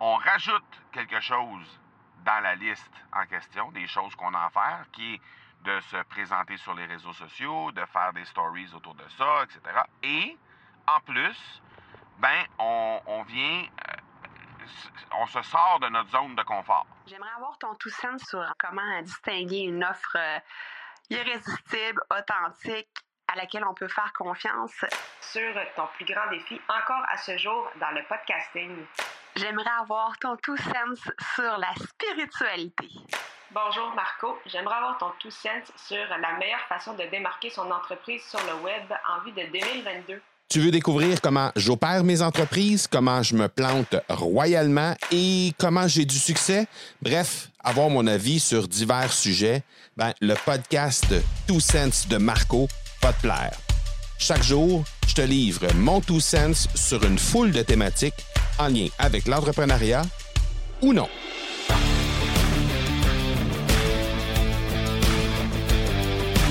on rajoute quelque chose dans la liste en question, des choses qu'on a à qui est de se présenter sur les réseaux sociaux, de faire des stories autour de ça, etc. Et en plus, ben, on, vient, euh, on se sort de notre zone de confort. J'aimerais avoir ton tout sens sur comment distinguer une offre euh, irrésistible, authentique, à laquelle on peut faire confiance. Sur ton plus grand défi encore à ce jour dans le podcasting. J'aimerais avoir ton tout sens sur la spiritualité. Bonjour Marco, j'aimerais avoir ton tout sens sur la meilleure façon de démarquer son entreprise sur le web en vue de 2022. Tu veux découvrir comment j'opère mes entreprises, comment je me plante royalement et comment j'ai du succès? Bref, avoir mon avis sur divers sujets, ben, le podcast Two Sense de Marco va te plaire. Chaque jour, je te livre mon Two Sense sur une foule de thématiques en lien avec l'entrepreneuriat ou non.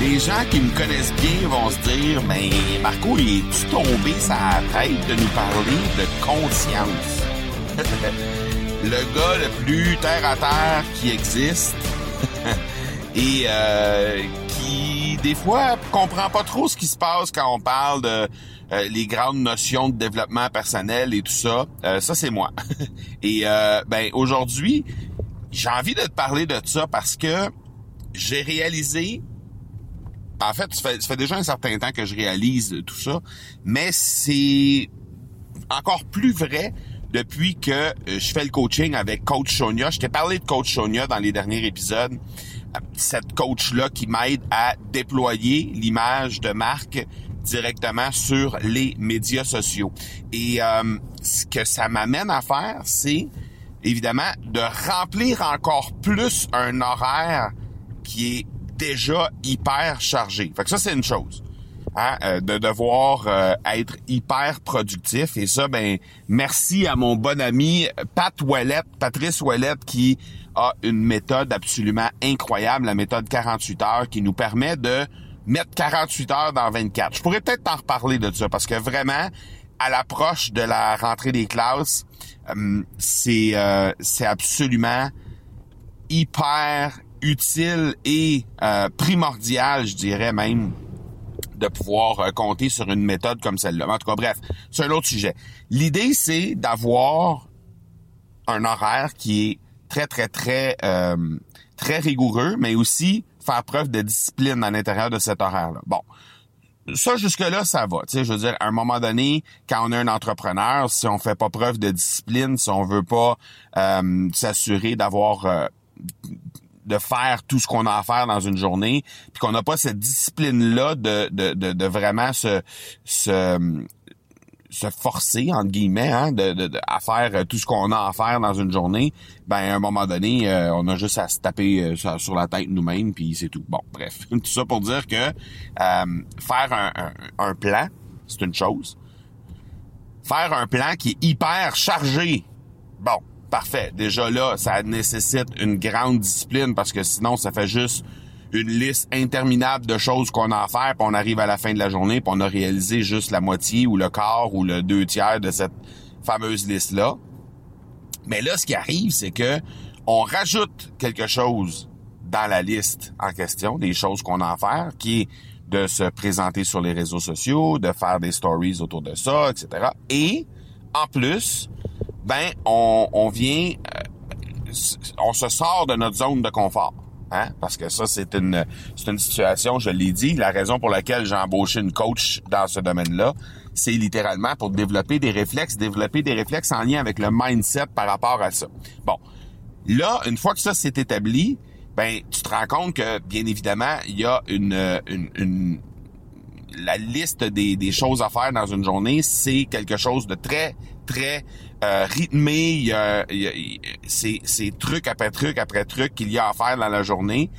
Les gens qui me connaissent bien vont se dire, mais Marco, il est-tu tombé sa tête de nous parler de conscience? le gars le plus terre à terre qui existe et euh, qui des fois comprend pas trop ce qui se passe quand on parle de euh, les grandes notions de développement personnel et tout ça. Euh, ça c'est moi. et ben aujourd'hui, j'ai envie de te parler de ça parce que j'ai réalisé en fait, ça fait, déjà un certain temps que je réalise tout ça, mais c'est encore plus vrai depuis que euh, je fais le coaching avec Coach Sonia. Je t'ai parlé de Coach Sonia dans les derniers épisodes. Cette coach-là qui m'aide à déployer l'image de marque directement sur les médias sociaux. Et euh, ce que ça m'amène à faire, c'est évidemment de remplir encore plus un horaire qui est déjà hyper chargé. Fait que ça, c'est une chose. Hein, euh, de devoir euh, être hyper productif. Et ça, ben, merci à mon bon ami Pat Ouellette, Patrice Ouellette, qui une méthode absolument incroyable, la méthode 48 heures, qui nous permet de mettre 48 heures dans 24. Je pourrais peut-être t'en reparler de ça, parce que vraiment, à l'approche de la rentrée des classes, euh, c'est c'est absolument hyper utile et euh, primordial, je dirais même, de pouvoir euh, compter sur une méthode comme celle-là. En tout cas, bref, c'est un autre sujet. L'idée, c'est d'avoir un horaire qui est très, très, très, euh, très rigoureux, mais aussi faire preuve de discipline à l'intérieur de cet horaire-là. Bon. Ça, jusque-là, ça va. Tu sais, je veux dire, à un moment donné, quand on est un entrepreneur, si on fait pas preuve de discipline, si on veut pas s'assurer d'avoir de faire tout ce qu'on a à faire dans une journée, puis qu'on n'a pas cette discipline-là de, de, de, vraiment se, se, se forcer, entre guillemets, hein, de, de, à faire tout ce qu'on a à faire dans une journée, ben à un moment donné, euh, on a juste à se taper euh, sur la tête nous-mêmes, puis c'est tout. Bon, bref. tout ça pour dire que euh, faire un, un, un plan, c'est une chose. Faire un plan qui est hyper chargé, bon, Parfait. Déjà là, ça nécessite une grande discipline parce que sinon, ça fait juste une liste interminable de choses qu'on a à faire, puis on arrive à la fin de la journée, puis on a réalisé juste la moitié ou le quart ou le deux tiers de cette fameuse liste-là. Mais là, ce qui arrive, c'est que on rajoute quelque chose dans la liste en question, des choses qu'on a à faire, qui est de se présenter sur les réseaux sociaux, de faire des stories autour de ça, etc. Et, en plus, ben on, vient, euh, on se sort de notre zone de confort. Hein? Parce que ça, c'est une, c'est une situation, je l'ai dit, la raison pour laquelle j'ai embauché une coach dans ce domaine-là, c'est littéralement pour développer des réflexes, développer des réflexes en lien avec le mindset par rapport à ça. Bon, là, une fois que ça s'est établi, ben tu te rends compte que, bien évidemment, il y a une, une, la liste des, des choses à faire dans une journée, c'est quelque chose de très, très euh, rythmé. Il y a, c'est, truc après truc après truc qu'il y a à faire dans la journée.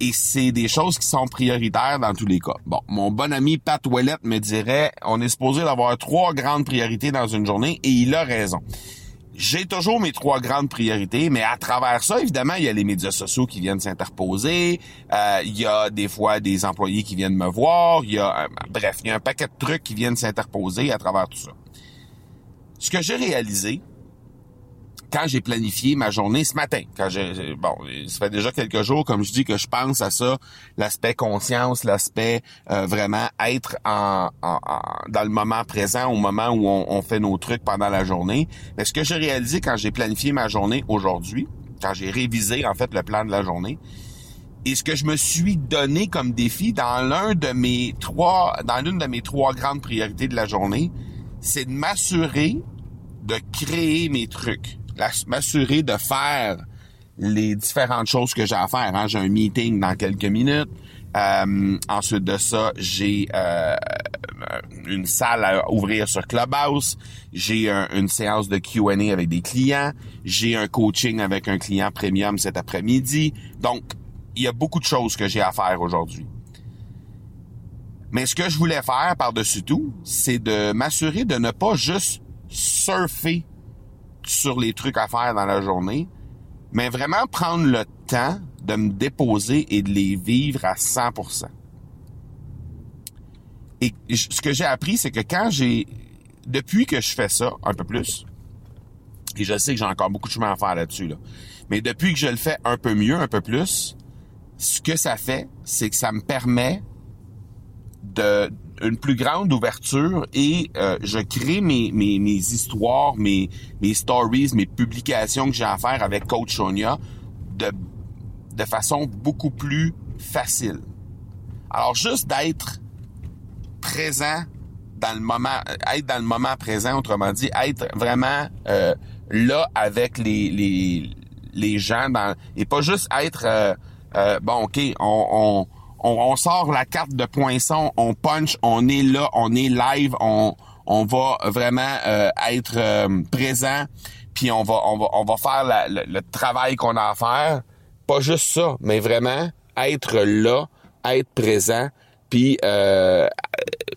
Et c'est des choses qui sont prioritaires dans tous les cas. Bon, mon bon ami Pat Ouellette me dirait, on est supposé d'avoir trois grandes priorités dans une journée, et il a raison. J'ai toujours mes trois grandes priorités, mais à travers ça, évidemment, il y a les médias sociaux qui viennent s'interposer, euh, il y a des fois des employés qui viennent me voir, il y a, euh, bref, il y a un paquet de trucs qui viennent s'interposer à travers tout ça. Ce que j'ai réalisé, quand j'ai planifié ma journée ce matin, quand j'ai bon, ça fait déjà quelques jours, comme je dis, que je pense à ça, l'aspect conscience, l'aspect euh, vraiment être en, dans le moment présent, au moment où on, on, fait nos trucs pendant la journée. Mais ce que j'ai réalisé quand j'ai planifié ma journée aujourd'hui, quand j'ai révisé en fait le plan de la journée, et ce que je me suis donné comme défi dans l'un de mes trois, dans l'une de mes trois grandes priorités de la journée, c'est de m'assurer de créer mes trucs m'assurer de faire les différentes choses que j'ai à faire. Hein. J'ai un meeting dans quelques minutes. Euh, ensuite de ça, j'ai euh, une salle à ouvrir sur Clubhouse. J'ai une séance de Q&A avec des clients. J'ai un coaching avec un client premium cet après-midi. Donc, il y a beaucoup de choses que j'ai à faire aujourd'hui. Mais ce que je voulais faire par-dessus tout, c'est de m'assurer de ne pas juste surfer sur les trucs à faire dans la journée, mais vraiment prendre le temps de me déposer et de les vivre à 100%. Et ce que j'ai appris, c'est que quand j'ai, depuis que je fais ça un peu plus, et je sais que j'ai encore beaucoup de chemin à faire là-dessus, là, mais depuis que je le fais un peu mieux, un peu plus, ce que ça fait, c'est que ça me permet de, une plus grande ouverture et euh, je crée mes, mes, mes histoires, mes, mes stories, mes publications que j'ai à faire avec Coach Sonia de, de façon beaucoup plus facile. Alors juste d'être présent dans le moment, être dans le moment présent, autrement dit, être vraiment euh, là avec les, les, les gens dans, et pas juste être euh, bon ok on, on on, sort la carte de poinçon, on punch, on est là, on est live, on, on va vraiment euh, être euh, présent, puis on va, on va, on va faire le, travail qu'on a à faire. Pas juste ça, mais vraiment être là, être présent, puis euh,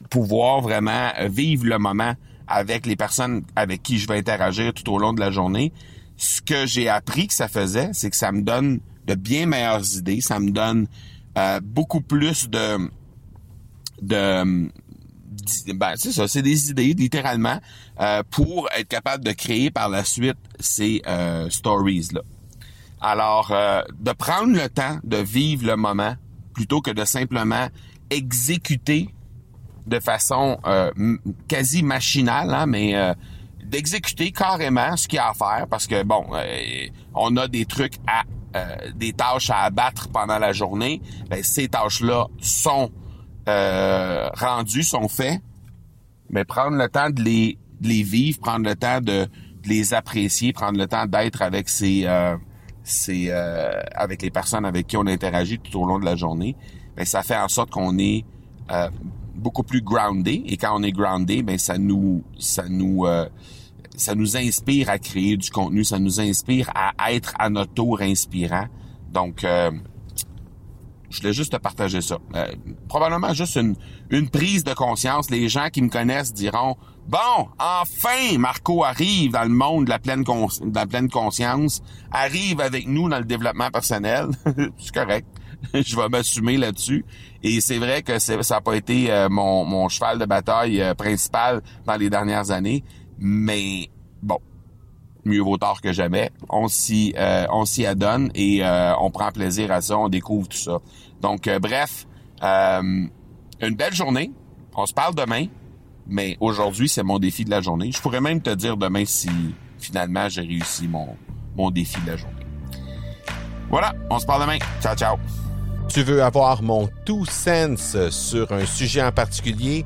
pouvoir vraiment vivre le moment avec les personnes avec qui je vais interagir tout au long de la journée. Ce que j'ai appris que ça faisait, c'est que ça me donne de bien meilleures idées, ça me donne euh, beaucoup plus de de ben c'est ça, c'est des idées littéralement euh, pour être capable de créer par la suite ces euh, stories là. Alors de prendre le temps de vivre le moment plutôt que de simplement exécuter de façon quasi machinale, hein, mais d'exécuter carrément ce qu'il y a à faire parce que bon, on a des trucs à euh, des tâches à abattre pendant la journée, ben, ces tâches-là sont euh, rendues, sont faites, mais prendre le temps de les, les vivre, prendre le temps de, les apprécier, prendre le temps d'être avec ces, euh, ces avec les personnes avec qui on interagit tout au long de la journée, ben, ça fait en sorte qu'on est beaucoup plus groundé et quand on est groundé, ben ça nous ça nous ça nous inspire à créer du contenu, ça nous inspire à être à notre tour inspirant. Donc, euh, je voulais juste te partager ça. Euh, probablement juste une, une prise de conscience. Les gens qui me connaissent diront Bon, enfin, Marco arrive dans le monde de la pleine, conscience, arrive avec nous dans le développement personnel. c'est correct. je vais m'assumer là-dessus. Et c'est vrai que ça n'a pas été euh, mon, mon cheval de bataille principal dans les dernières années. Mais bon, mieux vaut tard que jamais. On s'y euh, on s'y adonne et euh, on prend plaisir à ça, on découvre tout ça. Donc euh, bref, une belle journée. On se parle demain, mais aujourd'hui c'est mon défi de la journée. Je pourrais même te dire demain si finalement j'ai réussi mon mon défi de la journée. Voilà, on se parle demain. Ciao ciao. Tu veux avoir mon tout sens sur un sujet en particulier?